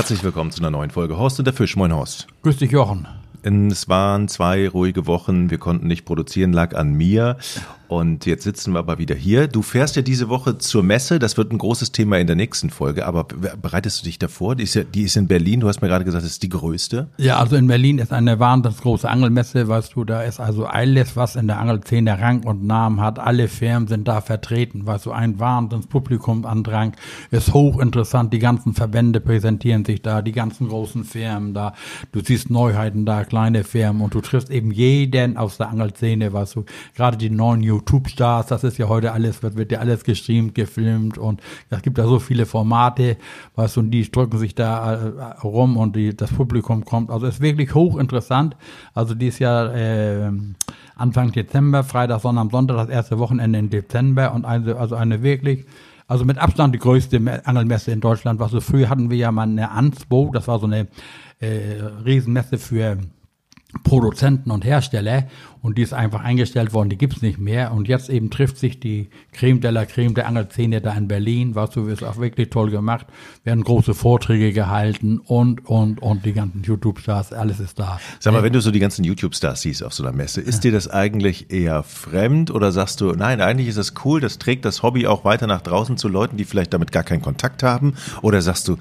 Herzlich willkommen zu einer neuen Folge Horst und der Fisch. Moin Horst. Grüß dich, Jochen. Es waren zwei ruhige Wochen. Wir konnten nicht produzieren, lag an mir. Und jetzt sitzen wir aber wieder hier. Du fährst ja diese Woche zur Messe. Das wird ein großes Thema in der nächsten Folge. Aber bereitest du dich davor? Die ist, ja, die ist in Berlin. Du hast mir gerade gesagt, das ist die größte. Ja, also in Berlin ist eine wahnsinnig große Angelmesse. Weißt du, da ist also alles, was in der Angelszene Rang und Namen hat. Alle Firmen sind da vertreten. Weißt du, ein wahnsinns Publikumandrang ist hochinteressant. Die ganzen Verbände präsentieren sich da. Die ganzen großen Firmen da. Du siehst Neuheiten da, kleine Firmen. Und du triffst eben jeden aus der Angelszene. Weißt du, gerade die neuen YouTube-Stars, das ist ja heute alles, wird, wird ja alles gestreamt, gefilmt und es gibt ja so viele Formate, was und die drücken sich da äh, rum und die, das Publikum kommt. Also es ist wirklich hochinteressant. Also dies Jahr äh, Anfang Dezember, Freitag, Sonntag, Sonntag, das erste Wochenende im Dezember und eine, also eine wirklich also mit Abstand die größte Angelmesse in Deutschland. Was so früher hatten wir ja mal eine Ansbo, das war so eine äh, Riesenmesse für Produzenten und Hersteller und die ist einfach eingestellt worden, die gibt's nicht mehr und jetzt eben trifft sich die Creme de la Creme der Angelszene da in Berlin, was du ist auch wirklich toll gemacht, werden große Vorträge gehalten und und und die ganzen YouTube-Stars, alles ist da. Sag mal, wenn du so die ganzen YouTube-Stars siehst auf so einer Messe, ist dir das eigentlich eher fremd oder sagst du, nein, eigentlich ist das cool, das trägt das Hobby auch weiter nach draußen zu Leuten, die vielleicht damit gar keinen Kontakt haben oder sagst du,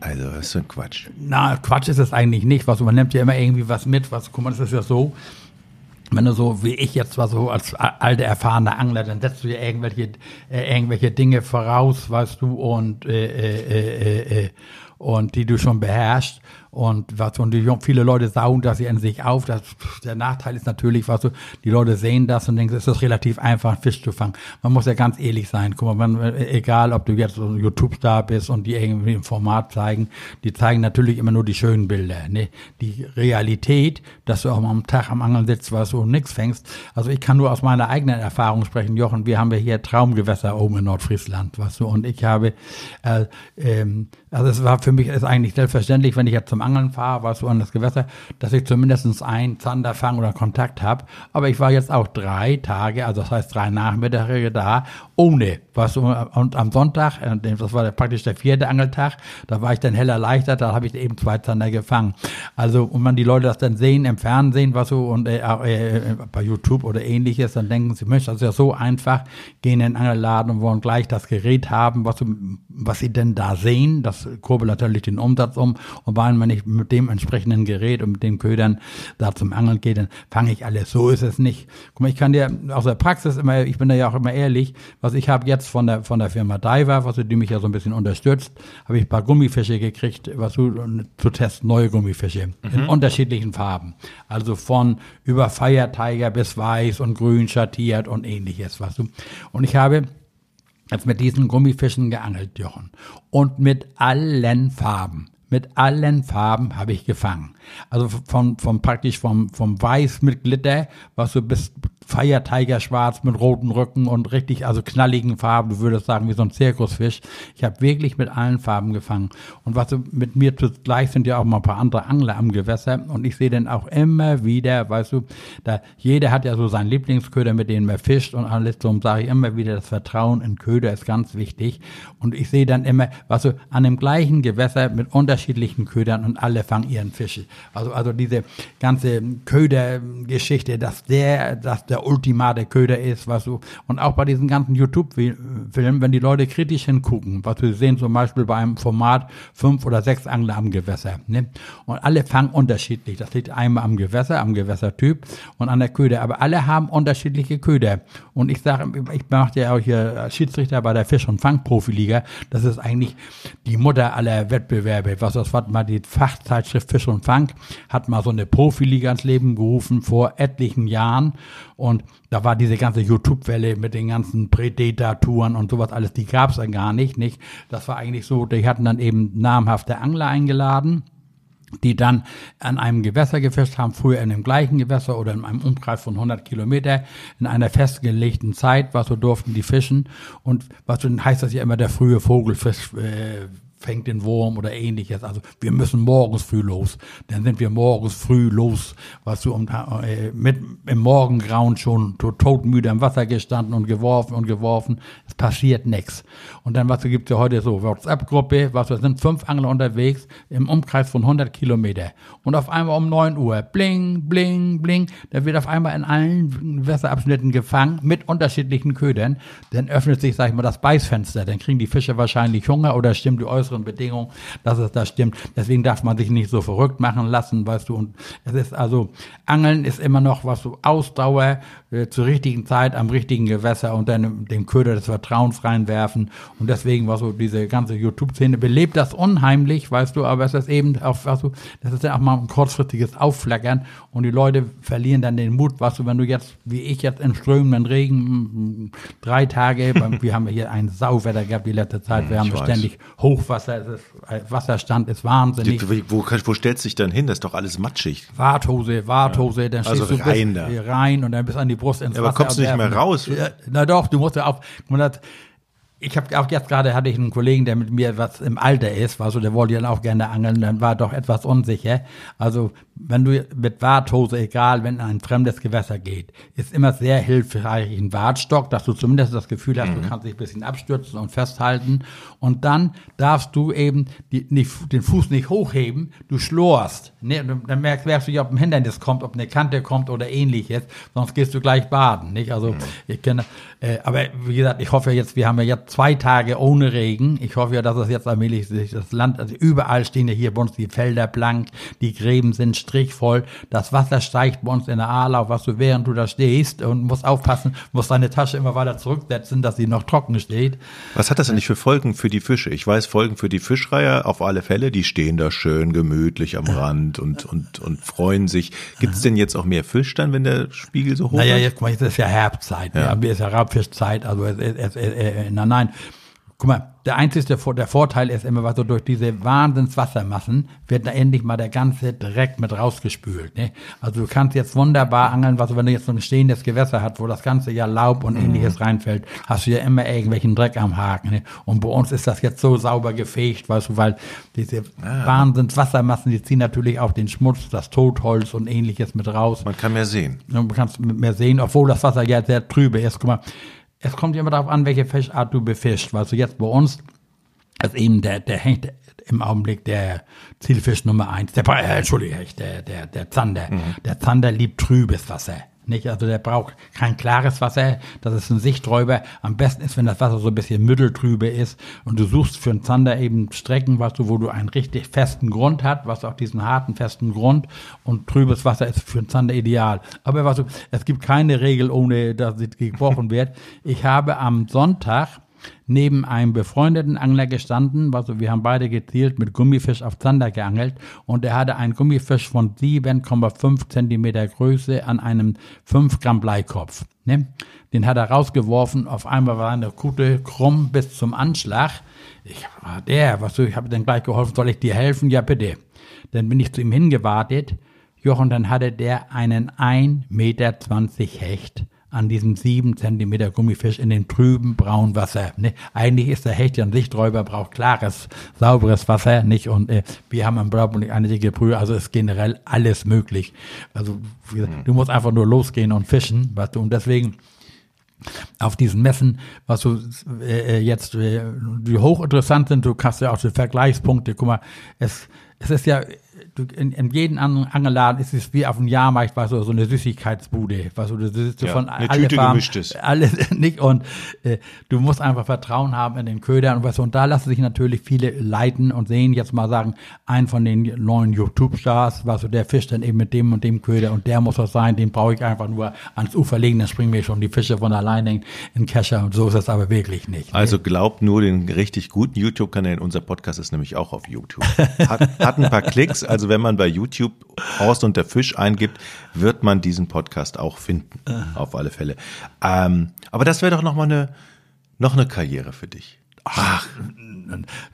also, was ist ein Quatsch? Na, Quatsch ist es eigentlich nicht. Was, man nimmt ja immer irgendwie was mit. Was, guck mal, das ist ja so, wenn du so wie ich jetzt war, so als alte erfahrene Angler, dann setzt du dir irgendwelche, äh, irgendwelche Dinge voraus, weißt du, und, äh, äh, äh, äh und die du schon beherrschst. Und was und die, viele Leute saugen das in sich auf. Das, der Nachteil ist natürlich, was du, die Leute sehen das und denken, es ist relativ einfach, Fisch zu fangen. Man muss ja ganz ehrlich sein. Guck mal, man, egal ob du jetzt YouTube-Star bist und die irgendwie im Format zeigen, die zeigen natürlich immer nur die schönen Bilder. Ne? Die Realität, dass du auch mal am Tag am Angeln sitzt, was du nichts fängst. Also ich kann nur aus meiner eigenen Erfahrung sprechen, Jochen. Wir haben ja hier Traumgewässer oben in Nordfriesland, was du, und ich habe, äh, ähm, also es war für mich ist eigentlich selbstverständlich, wenn ich jetzt zum Angeln fahre, was so an das Gewässer, dass ich zumindest einen Zander fange oder Kontakt habe. Aber ich war jetzt auch drei Tage, also das heißt drei Nachmittage da, ohne was. Und am Sonntag, äh, das war praktisch der vierte Angeltag, da war ich dann hell erleichtert, da habe ich eben zwei Zander gefangen. Also, und wenn die Leute das dann sehen im Fernsehen, was so, und äh, äh, bei YouTube oder ähnliches, dann denken sie, Mensch, das ist ja so einfach, gehen in den Angelladen und wollen gleich das Gerät haben, was, was sie denn da sehen. Das kurbelt natürlich den Umsatz um. Und weil man nicht mit dem entsprechenden Gerät und mit den Ködern da zum Angeln geht, dann fange ich alles. So ist es nicht. Guck mal, ich kann dir aus der Praxis immer, ich bin da ja auch immer ehrlich, was ich habe jetzt von der, von der Firma Diver, was die mich ja so ein bisschen unterstützt, habe ich ein paar Gummifische gekriegt, was du, zu testen, neue Gummifische mhm. in unterschiedlichen Farben. Also von über Fire Tiger bis weiß und grün schattiert und ähnliches, was du. Und ich habe jetzt mit diesen Gummifischen geangelt, Jochen. Und mit allen Farben. Mit allen Farben habe ich gefangen. Also von, von praktisch vom, vom Weiß mit Glitter, was so bis Fire schwarz mit roten Rücken und richtig, also knalligen Farben, du würdest sagen, wie so ein Zirkusfisch. Ich habe wirklich mit allen Farben gefangen. Und was mit mir zugleich sind ja auch mal ein paar andere Angler am Gewässer. Und ich sehe dann auch immer wieder, weißt du, da jeder hat ja so seinen Lieblingsköder, mit denen man fischt und alles. Darum sage ich immer wieder, das Vertrauen in Köder ist ganz wichtig. Und ich sehe dann immer, weißt du, an dem gleichen Gewässer mit unterschiedlichen Ködern und alle fangen ihren Fische. Also, also diese ganze Ködergeschichte, dass der, dass der der ultimate Köder ist, was so, und auch bei diesen ganzen YouTube-Filmen, wenn die Leute kritisch hingucken, was wir sehen zum Beispiel bei einem Format fünf oder sechs Angler am Gewässer, ne? Und alle fangen unterschiedlich. Das liegt einmal am Gewässer, am Gewässertyp und an der Köder. Aber alle haben unterschiedliche Köder. Und ich sage, ich mache ja auch hier Schiedsrichter bei der Fisch- und Fangprofiliga. Das ist eigentlich die Mutter aller Wettbewerbe. Was das war mal die Fachzeitschrift Fisch und Fang hat mal so eine Profiliga ins Leben gerufen vor etlichen Jahren. Und da war diese ganze YouTube-Welle mit den ganzen Predator-Touren und sowas alles, die gab es dann gar nicht, nicht. Das war eigentlich so, die hatten dann eben namhafte Angler eingeladen die dann an einem Gewässer gefischt haben, früher in dem gleichen Gewässer oder in einem Umkreis von 100 Kilometer, in einer festgelegten Zeit, was so durften die fischen. Und was so heißt das ja immer, der frühe Vogelfisch, äh, fängt den Wurm oder ähnliches. Also wir müssen morgens früh los. Dann sind wir morgens früh los, was du um, äh, mit im Morgengrauen schon todmüde im Wasser gestanden und geworfen und geworfen. Es passiert nichts. Und dann, was gibt es ja heute so, WhatsApp-Gruppe, was wir sind fünf Angler unterwegs im Umkreis von 100 Kilometer. Und auf einmal um 9 Uhr, bling, bling, bling, da wird auf einmal in allen Wasserabschnitten gefangen mit unterschiedlichen Ködern. Dann öffnet sich, sag ich mal, das Beißfenster. Dann kriegen die Fische wahrscheinlich Hunger oder stimmt die äußere äußeren Bedingungen, dass es da stimmt. Deswegen darf man sich nicht so verrückt machen lassen, weißt du. Und es ist also, Angeln ist immer noch was so Ausdauer äh, zur richtigen Zeit am richtigen Gewässer und dann dem Köder des Vertrauens reinwerfen. Und deswegen war so diese ganze YouTube-Szene belebt das unheimlich, weißt du, aber es ist eben auch, weißt du, das ist ja auch mal ein kurzfristiges Aufflackern und die Leute verlieren dann den Mut, weißt du, wenn du jetzt, wie ich jetzt in strömenden Regen, drei Tage, wir haben hier ein Sauwetter gehabt die letzte Zeit, wir haben ständig Hochwasser Wasser, ist, äh, Wasserstand ist wahnsinnig. Wo, wo stellst du dich dann hin? Das ist doch alles matschig. Warthose, Warthose, ja. dann also stehst du rein, bis, rein und dann bis an die Brust ins ja, Wasser. Aber kommst du nicht mehr raus? Na doch, du musst ja auf, ich habe auch jetzt gerade hatte ich einen Kollegen, der mit mir was im Alter ist, war so, der wollte ja auch gerne angeln, dann war doch etwas unsicher. Also wenn du mit Warthose, egal, wenn ein fremdes Gewässer geht, ist immer sehr hilfreich ein Wartstock, dass du zumindest das Gefühl hast, mhm. du kannst dich ein bisschen abstürzen und festhalten. Und dann darfst du eben die, nicht, den Fuß nicht hochheben, du schlorst. Ne? Dann merkst, merkst du nicht, ob ein Hindernis kommt, ob eine Kante kommt oder ähnliches, sonst gehst du gleich baden. Nicht? Also mhm. ich kenne, äh, aber wie gesagt, ich hoffe jetzt, wir haben ja jetzt zwei Tage ohne Regen. Ich hoffe ja, dass es jetzt allmählich sich das Land, also überall stehen ja hier bei uns die Felder blank, die Gräben sind strichvoll, das Wasser steigt bei uns in der Aarlau, was du während du da stehst und musst aufpassen, musst deine Tasche immer weiter zurücksetzen, dass sie noch trocken steht. Was hat das eigentlich für Folgen für die Fische? Ich weiß, Folgen für die Fischreiher auf alle Fälle, die stehen da schön gemütlich am Rand und, und, und freuen sich. Gibt es denn jetzt auch mehr Fisch dann, wenn der Spiegel so hoch naja, ist? Naja, jetzt, jetzt ist ja Herbstzeit, ja. ja, ist ja Raubfischzeit, also es, es, es, es, nein, nein, Guck mal, der einzige der Vorteil ist immer, was so durch diese Wahnsinnswassermassen wird da endlich mal der ganze Dreck mit rausgespült. Ne? Also du kannst jetzt wunderbar angeln, was wenn du jetzt so ein stehendes Gewässer hast, wo das ganze Jahr Laub und mhm. ähnliches reinfällt, hast du ja immer irgendwelchen Dreck am Haken. Ne? Und bei uns ist das jetzt so sauber gefegt, weißt du, weil diese ah. Wahnsinnswassermassen, die ziehen natürlich auch den Schmutz, das Totholz und ähnliches mit raus. Man kann mehr sehen. Du kannst mehr sehen, obwohl das Wasser ja sehr trübe ist. Guck mal, es kommt immer darauf an, welche Fischart du befischt. Weißt du, jetzt bei uns ist eben der, der hängt im Augenblick der Zielfisch Nummer eins, der, äh, Entschuldigung, der, der, der Zander. Mhm. Der Zander liebt trübes Wasser. Nicht? Also der braucht kein klares Wasser, das ist ein Sichträuber. Am besten ist, wenn das Wasser so ein bisschen mitteltrübe ist und du suchst für einen Zander eben Strecken, was du, wo du einen richtig festen Grund hast, was auch diesen harten, festen Grund und trübes Wasser ist für einen Zander ideal. Aber was du, es gibt keine Regel, ohne dass es gebrochen wird. Ich habe am Sonntag neben einem befreundeten Angler gestanden, also wir haben beide gezielt mit Gummifisch auf Zander geangelt und er hatte einen Gummifisch von 7,5 Zentimeter Größe an einem 5 Gramm Bleikopf. Ne? Den hat er rausgeworfen, auf einmal war eine Kute krumm bis zum Anschlag. Ich war der, was du, ich habe dann gleich geholfen, soll ich dir helfen? Ja, bitte. Dann bin ich zu ihm hingewartet. Jochen, dann hatte der einen 1,20 Meter Hecht an diesem sieben Zentimeter Gummifisch in dem trüben braunen Wasser. Ne? Eigentlich ist der Hecht ja ein Sichträuber, braucht klares, sauberes Wasser, nicht? Und äh, wir haben am Brauchen eine dicke Brühe, also ist generell alles möglich. Also gesagt, mhm. du musst einfach nur losgehen und fischen, weißt du, und deswegen auf diesen Messen, was du äh, äh, jetzt, äh, die hochinteressant sind, du kannst ja auch die Vergleichspunkte, guck mal, es, es ist ja du, in, in jedem anderen Angeladen ist es wie auf dem Jahrmarkt, weißt du, so eine Süßigkeitsbude, weißt du, du sitzt ja, von eine alle Tüte Farben, gemischtes. alles nicht und äh, du musst einfach Vertrauen haben in den Ködern und du, und da lassen sich natürlich viele leiten und sehen jetzt mal sagen, ein von den neuen YouTube-Stars, weißt du, der fischt dann eben mit dem und dem Köder und der muss das sein, den brauche ich einfach nur ans Ufer legen, dann springen mir schon die Fische von alleine in den Kescher und so ist das aber wirklich nicht. Also glaubt nur den richtig guten YouTube-Kanal, unser Podcast ist nämlich auch auf YouTube. Hat, hat ein paar Klicks, also wenn man bei YouTube Horst und der Fisch eingibt, wird man diesen Podcast auch finden. Auf alle Fälle. Ähm, aber das wäre doch noch mal eine, noch eine Karriere für dich. Ach,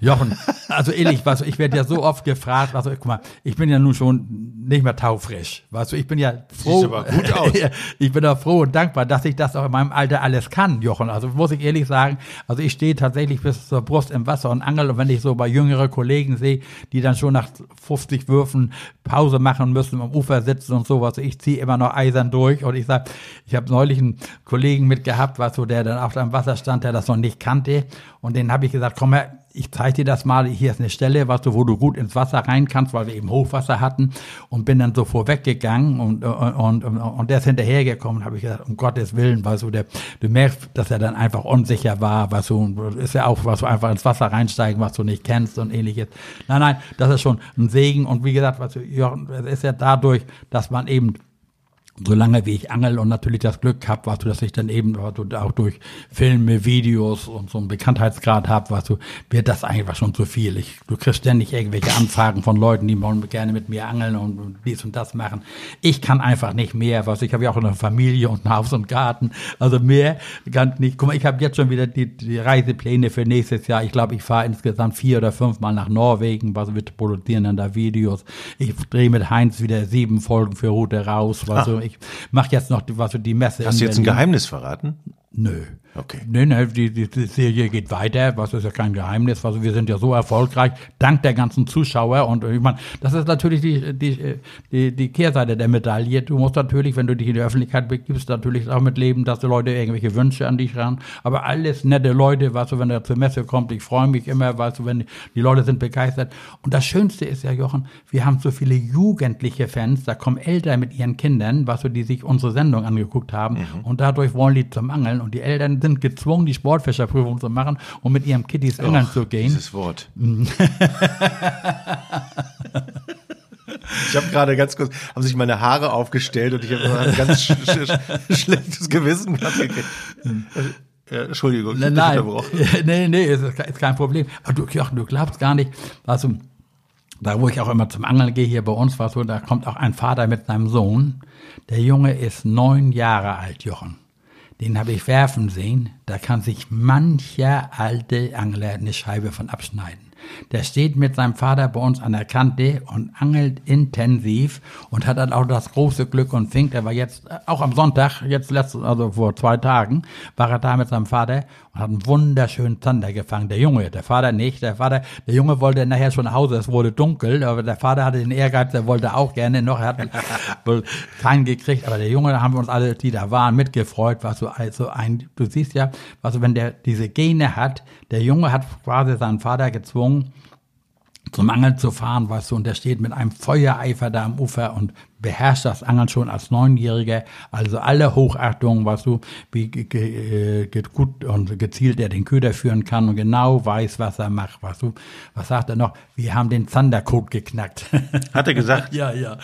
Jochen, also ehrlich, was, ich werde ja so oft gefragt, also guck mal, ich bin ja nun schon nicht mehr taufrisch. Weißt du, ich bin ja froh. Gut aus. ich bin auch froh und dankbar, dass ich das auch in meinem Alter alles kann, Jochen. Also muss ich ehrlich sagen, also ich stehe tatsächlich bis zur Brust im Wasser und angel und wenn ich so bei jüngere Kollegen sehe, die dann schon nach 50 Würfen Pause machen müssen, am Ufer sitzen und sowas, ich ziehe immer noch eisern durch und ich sag, ich habe neulich einen Kollegen mitgehabt, was so der dann auf dem Wasser stand, der das noch nicht kannte und den habe ich gesagt, komm her, ich zeige dir das mal, hier ist eine Stelle, was du, wo du gut ins Wasser rein kannst, weil wir eben Hochwasser hatten. Und bin dann so vorweggegangen und, und, und, und der ist hinterhergekommen, habe ich gesagt, um Gottes Willen, weißt du, der, du merkst, dass er dann einfach unsicher war, was du, ist ja auch, was du einfach ins Wasser reinsteigen, was du nicht kennst und ähnliches. Nein, nein, das ist schon ein Segen. Und wie gesagt, was du, ja, es ist ja dadurch, dass man eben solange wie ich angel und natürlich das Glück habe, was du, dass ich dann eben du, auch durch Filme, Videos und so einen Bekanntheitsgrad habe, was du, wird das einfach schon zu viel. Ich, du kriegst ständig irgendwelche Anfragen von Leuten, die wollen gerne mit mir angeln und, dies und das machen. Ich kann einfach nicht mehr, was ich habe ja auch eine Familie und ein Haus und Garten, also mehr kann nicht. Guck mal, ich habe jetzt schon wieder die, die Reisepläne für nächstes Jahr. Ich glaube, ich fahre insgesamt vier oder fünf Mal nach Norwegen, was wir produzieren dann da Videos. Ich drehe mit Heinz wieder sieben Folgen für Route raus, was so ich mache jetzt noch was so die Messe. Hast du jetzt ein Geheimnis verraten? Nö. Okay. Nee, nee, die, die, die Serie geht weiter, was ist ja kein Geheimnis, also wir sind ja so erfolgreich, dank der ganzen Zuschauer und ich meine, das ist natürlich die, die, die, die Kehrseite der Medaille. Du musst natürlich, wenn du dich in die Öffentlichkeit begibst, natürlich auch mit leben, dass die Leute irgendwelche Wünsche an dich ran, aber alles nette Leute, weißt du, wenn er zur Messe kommt, ich freue mich immer, weißt du, wenn die Leute sind begeistert und das Schönste ist ja, Jochen, wir haben so viele jugendliche Fans, da kommen Eltern mit ihren Kindern, weißt du, die sich unsere Sendung angeguckt haben mhm. und dadurch wollen die zum Angeln und die Eltern sind gezwungen, die Sportfischerprüfung zu machen und mit ihrem Kittys angeln zu gehen. Dieses Wort. Ich habe gerade ganz kurz, haben sich meine Haare aufgestellt und ich habe ein ganz sch sch schlechtes Gewissen Ja, Entschuldigung, ich nein, nein, nee, nee, ist, ist kein Problem. Aber du, Jochen, du glaubst gar nicht, also, da wo ich auch immer zum Angeln gehe, hier bei uns war so, da kommt auch ein Vater mit seinem Sohn. Der Junge ist neun Jahre alt, Jochen den habe ich werfen sehen, da kann sich mancher alte Angler eine Scheibe von abschneiden. Der steht mit seinem Vater bei uns an der Kante und angelt intensiv und hat dann auch das große Glück und fängt. Er war jetzt, äh, auch am Sonntag, jetzt letztes, also vor zwei Tagen, war er da mit seinem Vater und hat einen wunderschönen Zander gefangen. Der Junge, der Vater nicht. Der Vater, der Junge wollte nachher schon nach Hause, es wurde dunkel, aber der Vater hatte den Ehrgeiz, der wollte auch gerne noch, er hat keinen gekriegt, aber der Junge, da haben wir uns alle, die da waren, mitgefreut, was so also ein, du siehst ja, was wenn der diese Gene hat, der Junge hat quasi seinen Vater gezwungen, zum Angeln zu fahren, weißt du, und der steht mit einem Feuereifer da am Ufer und beherrscht das Angeln schon als Neunjähriger. Also alle Hochachtung, weißt du, wie ge, gut und gezielt er den Köder führen kann und genau weiß, was er macht, weißt du. Was sagt er noch? Wir haben den Zandercode geknackt. Hat er gesagt? ja, ja.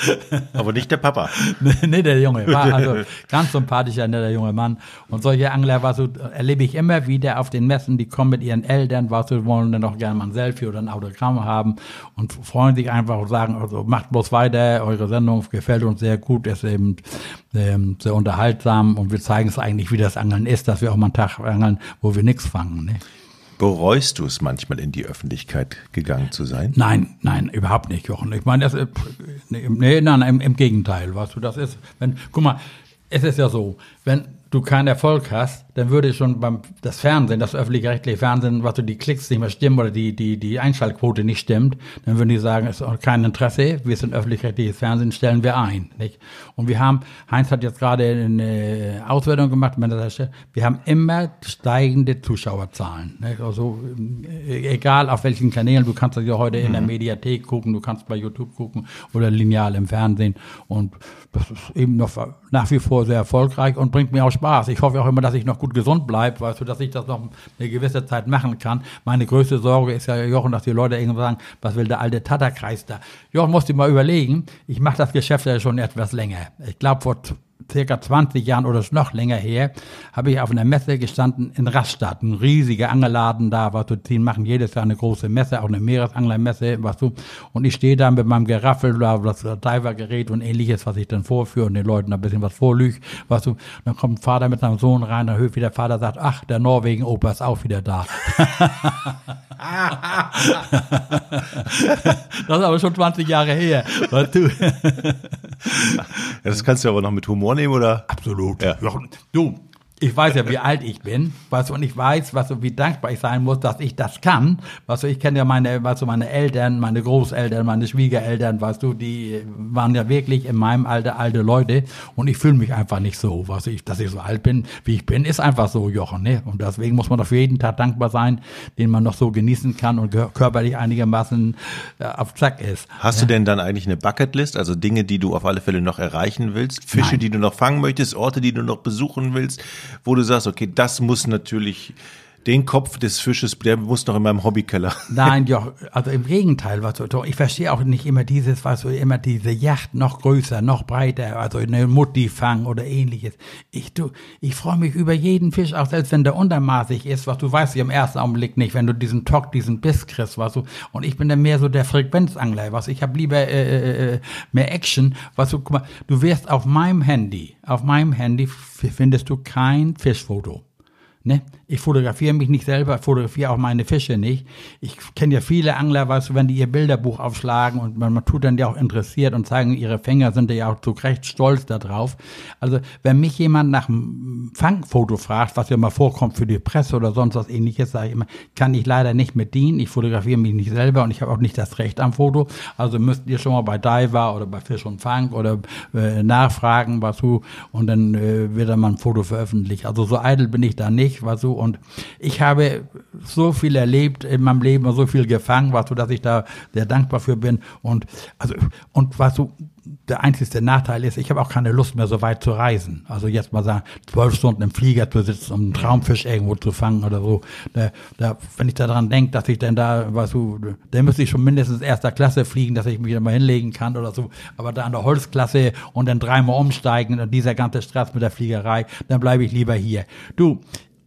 Aber nicht der Papa. nee, der Junge. War also ganz sympathischer, netter junge Mann. Und solche Angler, was so, erlebe ich immer wieder auf den Messen, die kommen mit ihren Eltern, was du, wollen dann auch gerne mal ein Selfie oder ein Autogramm haben und freuen sich einfach und sagen, also macht bloß weiter, eure Sendung gefällt uns sehr gut, ist eben ähm, sehr unterhaltsam und wir zeigen es eigentlich, wie das Angeln ist, dass wir auch mal einen Tag angeln, wo wir nichts fangen. Ne? Bereust du es manchmal in die Öffentlichkeit gegangen zu sein? Nein, nein, überhaupt nicht, Jochen. Ich meine, das, nee, nee nein, im, im Gegenteil, weißt du, das ist, wenn, guck mal, es ist ja so, wenn du keinen Erfolg hast, dann würde schon beim das Fernsehen, das öffentlich-rechtliche Fernsehen, was du die Klicks nicht mehr stimmen oder die die die Einschaltquote nicht stimmt, dann würden die sagen, es ist kein Interesse, wir sind öffentlich-rechtliches Fernsehen, stellen wir ein, nicht? Und wir haben Heinz hat jetzt gerade eine Auswertung gemacht, wir haben immer steigende Zuschauerzahlen, nicht? Also äh, egal auf welchen Kanälen, du kannst das ja heute mhm. in der mhm. Mediathek gucken, du kannst bei YouTube gucken oder lineal im Fernsehen und das ist eben noch nach wie vor sehr erfolgreich und bringt mir auch Spaß. Ich hoffe auch immer, dass ich noch gut gesund bleibe, weißt du, dass ich das noch eine gewisse Zeit machen kann. Meine größte Sorge ist ja, Jochen, dass die Leute irgendwann sagen, was will der alte Tatterkreis da? Jochen, musst du mal überlegen, ich mache das Geschäft ja schon etwas länger. Ich glaube, vor circa 20 Jahren oder noch länger her, habe ich auf einer Messe gestanden in Rastatt, ein riesiger Angelladen da, was du, die machen jedes Jahr eine große Messe, auch eine Meeresanglermesse, was du, und ich stehe da mit meinem Geraffel, das Divergerät und ähnliches, was ich dann vorführe und den Leuten ein bisschen was vorlüge, was du, dann kommt ein Vater mit seinem Sohn rein, dann hört der Vater sagt, ach, der Norwegen-Opa ist auch wieder da. das ist aber schon 20 Jahre her. Weißt du? das kannst du aber noch mit Humor nehmen, oder? Absolut. Ja. Du, ich weiß ja, wie alt ich bin, weißt du, und ich weiß, was du, wie dankbar ich sein muss, dass ich das kann. Weißt du, ich kenne ja meine, weißt du, meine Eltern, meine Großeltern, meine Schwiegereltern, weißt du, die waren ja wirklich in meinem Alter alte Leute und ich fühle mich einfach nicht so, weißt du, ich, dass ich so alt bin, wie ich bin, ist einfach so, Jochen, ne? Und deswegen muss man doch für jeden Tag dankbar sein, den man noch so genießen kann und körperlich einigermaßen äh, auf Zack ist. Hast ja? du denn dann eigentlich eine Bucketlist, also Dinge, die du auf alle Fälle noch erreichen willst, Fische, Nein. die du noch fangen möchtest, Orte, die du noch besuchen willst? Wo du sagst, okay, das muss natürlich den Kopf des Fisches, der muss noch in meinem Hobbykeller. Nein, ja, also im Gegenteil, was so, ich verstehe auch nicht immer dieses, was so immer diese Yacht noch größer, noch breiter, also eine Mutti-Fang oder ähnliches. Ich, du, ich freue mich über jeden Fisch, auch selbst wenn der untermaßig ist, was du weißt ja im ersten Augenblick nicht, wenn du diesen Tock, diesen Biss kriegst, was du, und ich bin dann mehr so der Frequenzangler, was ich habe lieber äh, äh, mehr Action, was du, guck mal, du wirst auf meinem Handy, auf meinem Handy findest du kein Fischfoto. Ne? Ich fotografiere mich nicht selber, fotografiere auch meine Fische nicht. Ich kenne ja viele Angler, weißt du, wenn die ihr Bilderbuch aufschlagen und man, man tut dann ja auch interessiert und zeigen ihre Fänger, sind ja auch zu Recht stolz darauf. Also wenn mich jemand nach einem Fangfoto fragt, was ja mal vorkommt für die Presse oder sonst was ähnliches, sage ich immer, kann ich leider nicht mit dienen. Ich fotografiere mich nicht selber und ich habe auch nicht das Recht am Foto. Also müsst ihr schon mal bei Diver oder bei Fisch und Fang oder äh, nachfragen, was du, und dann äh, wird dann mal ein Foto veröffentlicht. Also so eitel bin ich da nicht, was du, und ich habe so viel erlebt in meinem Leben und so viel gefangen, was du, dass ich da sehr dankbar für bin. Und also und was du, der einzige Nachteil ist, ich habe auch keine Lust mehr so weit zu reisen. Also jetzt mal sagen, zwölf Stunden im Flieger zu sitzen, um einen Traumfisch irgendwo zu fangen oder so. Da, da, wenn ich daran denke, dass ich denn da, weißt du, dann müsste ich schon mindestens erster Klasse fliegen, dass ich mich da mal hinlegen kann oder so. Aber da an der Holzklasse und dann dreimal umsteigen und dieser ganze Stress mit der Fliegerei, dann bleibe ich lieber hier. Du,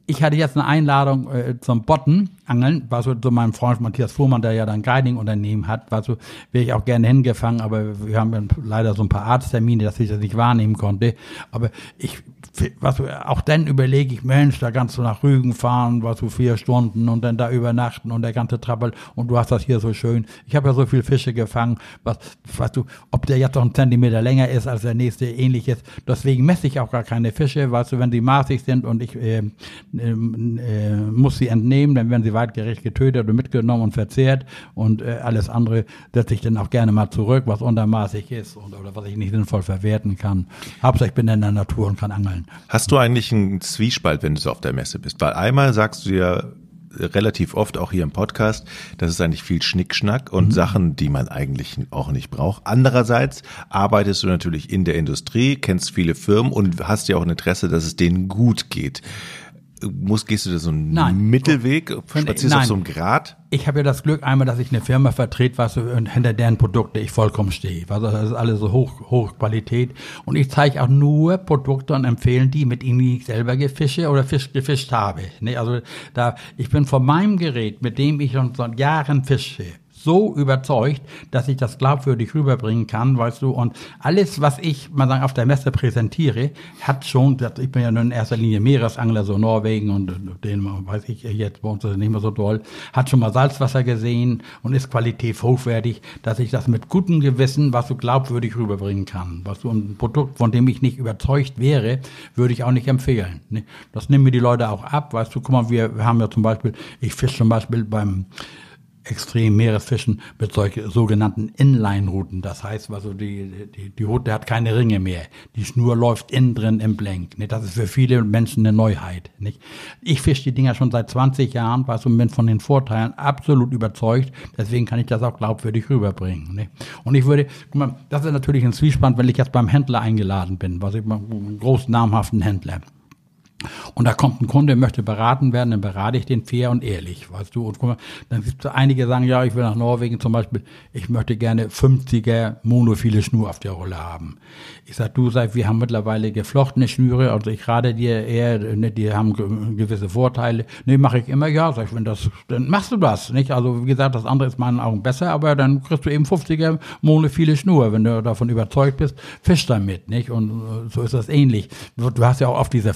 ich hatte jetzt eine Einladung äh, zum Bottenangeln, war so, so mein Freund Matthias Fuhrmann, der ja dann Guiding-Unternehmen hat, war so, wäre ich auch gerne hingefangen, aber wir haben leider so ein paar Arzttermine, dass ich das nicht wahrnehmen konnte. Aber ich was, auch dann überlege ich, Mensch, da kannst du nach Rügen fahren, was so vier Stunden und dann da übernachten und der ganze Trappel und du hast das hier so schön. Ich habe ja so viel Fische gefangen, was, was du, ob der jetzt noch einen Zentimeter länger ist als der nächste, ähnliches. Deswegen messe ich auch gar keine Fische, weißt du, wenn die maßig sind und ich äh, äh, äh, muss sie entnehmen, dann werden sie weitgerecht getötet und mitgenommen und verzehrt und äh, alles andere setze ich dann auch gerne mal zurück, was untermaßig ist und, oder was ich nicht sinnvoll verwerten kann. Hauptsache ich bin in der Natur und kann angeln. Hast du eigentlich einen Zwiespalt, wenn du so auf der Messe bist? Weil einmal sagst du ja relativ oft auch hier im Podcast, das ist eigentlich viel Schnickschnack und mhm. Sachen, die man eigentlich auch nicht braucht. Andererseits arbeitest du natürlich in der Industrie, kennst viele Firmen und hast ja auch ein Interesse, dass es denen gut geht muss, gehst du da so einen nein. Mittelweg? Spazierst auf so einem Grat? Ich habe ja das Glück einmal, dass ich eine Firma vertrete, was hinter deren Produkte ich vollkommen stehe. Also das ist alles so hoch, hoch Qualität. Und ich zeige auch nur Produkte und empfehlen die, mit denen ich selber gefische oder Fisch gefischt habe. Also da, ich bin von meinem Gerät, mit dem ich schon seit Jahren fische, so überzeugt, dass ich das glaubwürdig rüberbringen kann, weißt du. Und alles, was ich mal sagen auf der Messe präsentiere, hat schon, ich bin ja nur in erster Linie Meeresangler, so Norwegen und den weiß ich jetzt bei uns ist nicht mehr so toll, hat schon mal Salzwasser gesehen und ist qualitativ hochwertig, dass ich das mit gutem Gewissen, was du glaubwürdig rüberbringen kann. Was du ein Produkt, von dem ich nicht überzeugt wäre, würde ich auch nicht empfehlen. Ne? Das nehmen mir die Leute auch ab, weißt du. Guck mal, wir haben ja zum Beispiel, ich fische zum Beispiel beim extrem Meeresfischen mit solchen sogenannten Inline-Routen. Das heißt, also die, die, die Route hat keine Ringe mehr. Die Schnur läuft innen drin im Blenk. Nicht? Das ist für viele Menschen eine Neuheit. Nicht? Ich fische die Dinger schon seit 20 Jahren, was und bin von den Vorteilen absolut überzeugt. Deswegen kann ich das auch glaubwürdig rüberbringen. Nicht? Und ich würde, guck mal, das ist natürlich ein Zwiespann, wenn ich jetzt beim Händler eingeladen bin, was ich einen großen namhaften Händler. Und da kommt ein Kunde, möchte beraten werden, dann berate ich den fair und ehrlich, weißt du. Und guck mal, dann gibt es einige sagen, ja, ich will nach Norwegen zum Beispiel, ich möchte gerne 50er monophile Schnur auf der Rolle haben. Ich sag, du sag, wir haben mittlerweile geflochtene Schnüre, also ich rate dir eher, ne, die haben gewisse Vorteile. Nee, mache ich immer, ja, sag ich, wenn das, dann machst du das, nicht? Also wie gesagt, das andere ist meinen Augen besser, aber dann kriegst du eben 50er monophile Schnur, wenn du davon überzeugt bist, fisch damit, nicht? Und äh, so ist das ähnlich. Du hast ja auch oft diese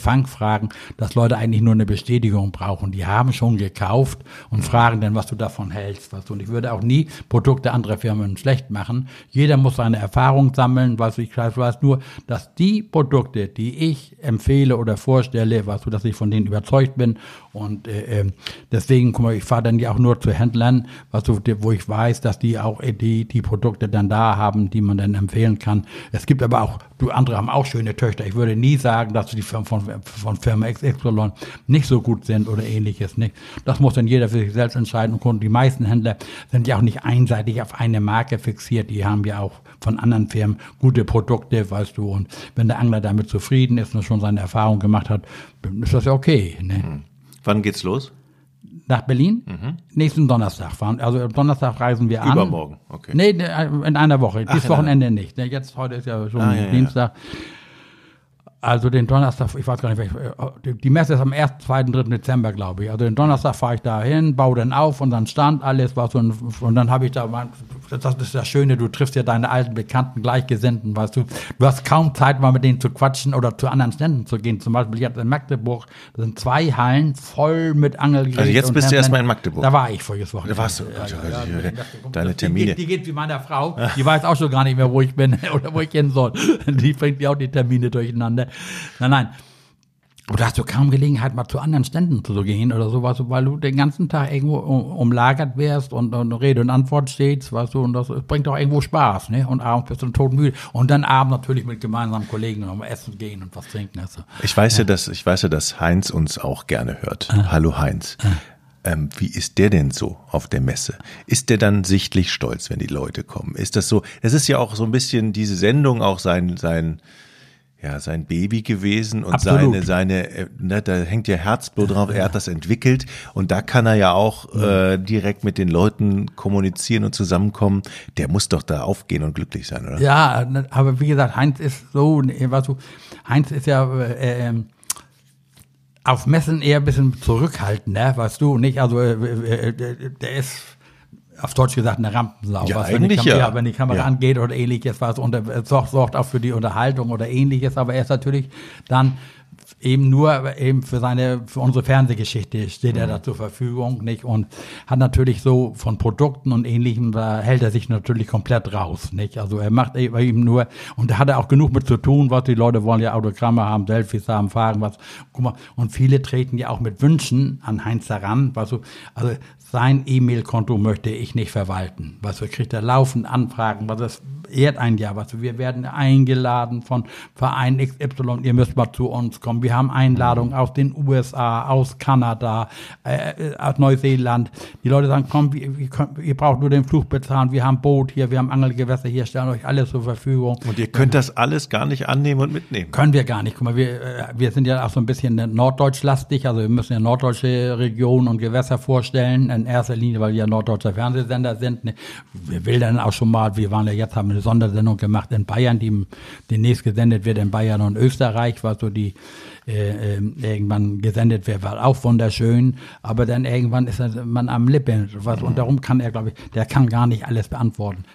Fangfragen, dass Leute eigentlich nur eine Bestätigung brauchen. Die haben schon gekauft und fragen dann, was du davon hältst. Du. Und ich würde auch nie Produkte anderer Firmen schlecht machen. Jeder muss seine Erfahrung sammeln, was ich weiß, nur, dass die Produkte, die ich empfehle oder vorstelle, weißt du, dass ich von denen überzeugt bin und äh, ähm, deswegen, guck mal, ich fahre dann ja auch nur zu Händlern, was wo ich weiß, dass die auch äh, die, die Produkte dann da haben, die man dann empfehlen kann. Es gibt aber auch, du andere haben auch schöne Töchter. Ich würde nie sagen, dass die Firmen von, von Firma XY nicht so gut sind oder ähnliches. Nicht? Das muss dann jeder für sich selbst entscheiden. Und die meisten Händler sind ja auch nicht einseitig auf eine Marke fixiert. Die haben ja auch von anderen Firmen gute Produkte, weißt du. Und wenn der Angler damit zufrieden ist und schon seine Erfahrung gemacht hat, ist das ja okay. Ne? Mhm. Wann geht's los? Nach Berlin? Mhm. Nächsten Donnerstag fahren. Also Donnerstag reisen wir an. Übermorgen, okay. Nee, in einer Woche. Ach, Dieses Wochenende nicht. Jetzt, heute ist ja schon ah, ja, Dienstag. Ja. Also den Donnerstag, ich weiß gar nicht, äh, die Messe ist am 1., 2., 3. Dezember, glaube ich. Also den Donnerstag fahre ich da hin, baue dann auf und dann stand alles, was und, und dann habe ich da, das ist das Schöne, du triffst ja deine alten Bekannten, Gleichgesinnten, weißt du. Du hast kaum Zeit, mal mit denen zu quatschen oder zu anderen Ständen zu gehen. Zum Beispiel jetzt in Magdeburg, da sind zwei Hallen voll mit Angelgeräten. Also jetzt bist du erstmal in Magdeburg. Da war ich voriges Wochenende. Da warst du. Ja, ja, ja, deine Termine. Die geht, die geht wie meiner Frau, die weiß auch schon gar nicht mehr, wo ich bin oder wo ich hin soll. Die bringt ja auch die Termine durcheinander. Nein, nein. Da hast du kaum Gelegenheit, mal zu anderen Ständen zu gehen oder sowas, weil du den ganzen Tag irgendwo umlagert wärst und, und Rede und Antwort stehst, weißt du, und das bringt auch irgendwo Spaß, ne? Und abends bist du todmüde. Und dann abends natürlich mit gemeinsamen Kollegen um Essen gehen und was trinken. Also. Ich weiß ja, ja dass, ich weiß ja, dass Heinz uns auch gerne hört. Ah. Hallo Heinz. Ah. Ähm, wie ist der denn so auf der Messe? Ist der dann sichtlich stolz, wenn die Leute kommen? Ist das so? Es ist ja auch so ein bisschen diese Sendung, auch sein, sein, ja, sein Baby gewesen und Absolut. seine, seine, äh, ne, da hängt ja Herzblut drauf, er hat das entwickelt und da kann er ja auch äh, direkt mit den Leuten kommunizieren und zusammenkommen. Der muss doch da aufgehen und glücklich sein, oder? Ja, aber wie gesagt, Heinz ist so, was du, Heinz ist ja äh, äh, auf Messen eher ein bisschen zurückhaltender, weißt du, nicht? Also äh, äh der ist auf Deutsch gesagt eine Rampensau. Ja, was, wenn, die Kamera, ja. wenn die Kamera ja. angeht oder ähnliches, was unter, sorgt auch für die Unterhaltung oder ähnliches, aber er ist natürlich dann eben nur eben für seine, für unsere Fernsehgeschichte steht mhm. er da zur Verfügung, nicht? Und hat natürlich so von Produkten und ähnlichem, da hält er sich natürlich komplett raus, nicht? Also er macht eben nur, und da hat er auch genug mit zu tun, was die Leute wollen ja Autogramme haben, Selfies haben, Fragen, was, guck mal, und viele treten ja auch mit Wünschen an Heinz heran, was so, also sein E-Mail-Konto möchte ich nicht verwalten. Was wir kriegt er laufend Anfragen, was das ehrt ein Jahr, was wir werden eingeladen von Verein XY, ihr müsst mal zu uns kommen. Wir haben Einladungen aus den USA, aus Kanada, äh, aus Neuseeland. Die Leute sagen, komm, wir, ihr braucht nur den Flug bezahlen, wir haben Boot hier, wir haben Angelgewässer hier, stellen euch alles zur Verfügung. Und ihr könnt das alles gar nicht annehmen und mitnehmen. Können wir gar nicht. Guck mal, wir, äh, wir sind ja auch so ein bisschen norddeutschlastig, also wir müssen ja norddeutsche Regionen und Gewässer vorstellen in erster Linie, weil wir ja norddeutscher Fernsehsender sind. Ne? Wir will dann auch schon mal, wir waren ja jetzt, haben eine Sondersendung gemacht in Bayern, die demnächst gesendet wird in Bayern und Österreich, was so die äh, äh, irgendwann gesendet wird, war auch wunderschön, aber dann irgendwann ist man am Lippen, was, und darum kann er, glaube ich, der kann gar nicht alles beantworten.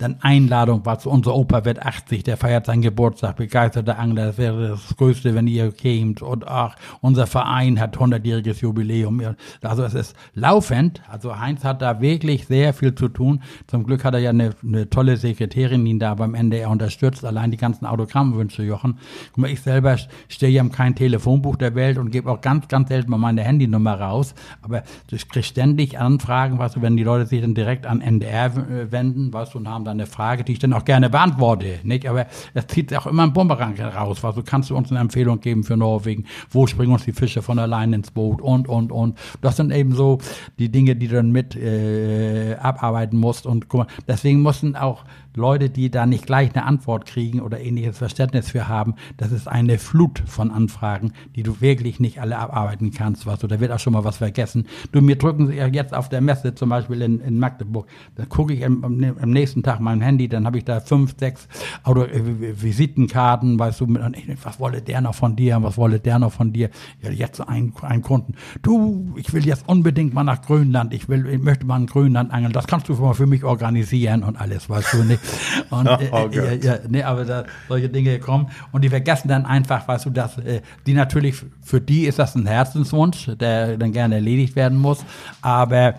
Dann Einladung, was unser Opa wird 80, der feiert seinen Geburtstag, begeisterter Angler, das wäre das Größte, wenn ihr kämt, und ach, unser Verein hat 100-jähriges Jubiläum, also es ist laufend, also Heinz hat da wirklich sehr viel zu tun, zum Glück hat er ja eine, eine tolle Sekretärin, die ihn da beim NDR unterstützt, allein die ganzen Autogrammwünsche, Jochen. Guck mal, ich selber stehe ja kein Telefonbuch der Welt und gebe auch ganz, ganz selten mal meine Handynummer raus. Aber ich kriege ständig Anfragen, weißt du, wenn die Leute sich dann direkt an NDR äh, wenden, weißt du, und haben dann eine Frage, die ich dann auch gerne beantworte, nicht? Aber es zieht auch immer ein Bumerang raus, weißt du, kannst du uns eine Empfehlung geben für Norwegen? Wo springen uns die Fische von allein ins Boot? Und, und, und. Das sind eben so die Dinge, die du dann mit äh, abarbeiten musst. Und guck mal, deswegen mussten auch Leute, die da nicht gleich eine Antwort kriegen oder ähnliches Verständnis für haben, das ist eine Flut von Anfragen, die du wirklich nicht alle abarbeiten kannst, was du, da wird auch schon mal was vergessen. Du, mir drücken sie ja jetzt auf der Messe, zum Beispiel in, in Magdeburg, da gucke ich am, am, nächsten Tag mein Handy, dann habe ich da fünf, sechs Auto, äh, Visitenkarten, weißt du, mit, was wolle der noch von dir, was wolle der noch von dir? Ja, jetzt ein, ein Kunden. Du, ich will jetzt unbedingt mal nach Grönland, ich will, ich möchte mal in Grönland angeln, das kannst du mal für mich organisieren und alles, weißt du, nicht? Und, äh, oh, äh, ja, nee, aber da solche Dinge kommen und die vergessen dann einfach, weißt du, dass äh, die natürlich, für die ist das ein Herzenswunsch, der dann gerne erledigt werden muss, aber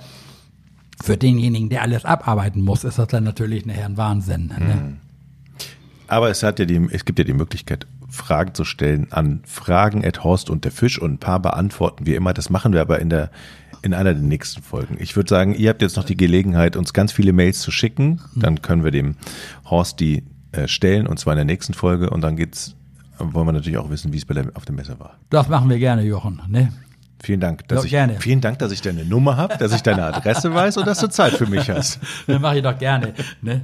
für denjenigen, der alles abarbeiten muss, ist das dann natürlich ein Wahnsinn. Ne? Mhm. Aber es hat ja die, es gibt ja die Möglichkeit, Fragen zu stellen an Fragen at Horst und der Fisch und ein paar beantworten wir immer. Das machen wir aber in der in einer der nächsten Folgen. Ich würde sagen, ihr habt jetzt noch die Gelegenheit, uns ganz viele Mails zu schicken. Dann können wir dem Horst die äh, stellen und zwar in der nächsten Folge und dann geht's wollen wir natürlich auch wissen, wie es bei der, auf dem Messer war. Das machen wir gerne, Jochen. Ne? Vielen Dank, dass ja, ich, vielen Dank, dass ich deine Nummer habe, dass ich deine Adresse weiß und dass du Zeit für mich hast. Dann mache ich doch gerne. Ne?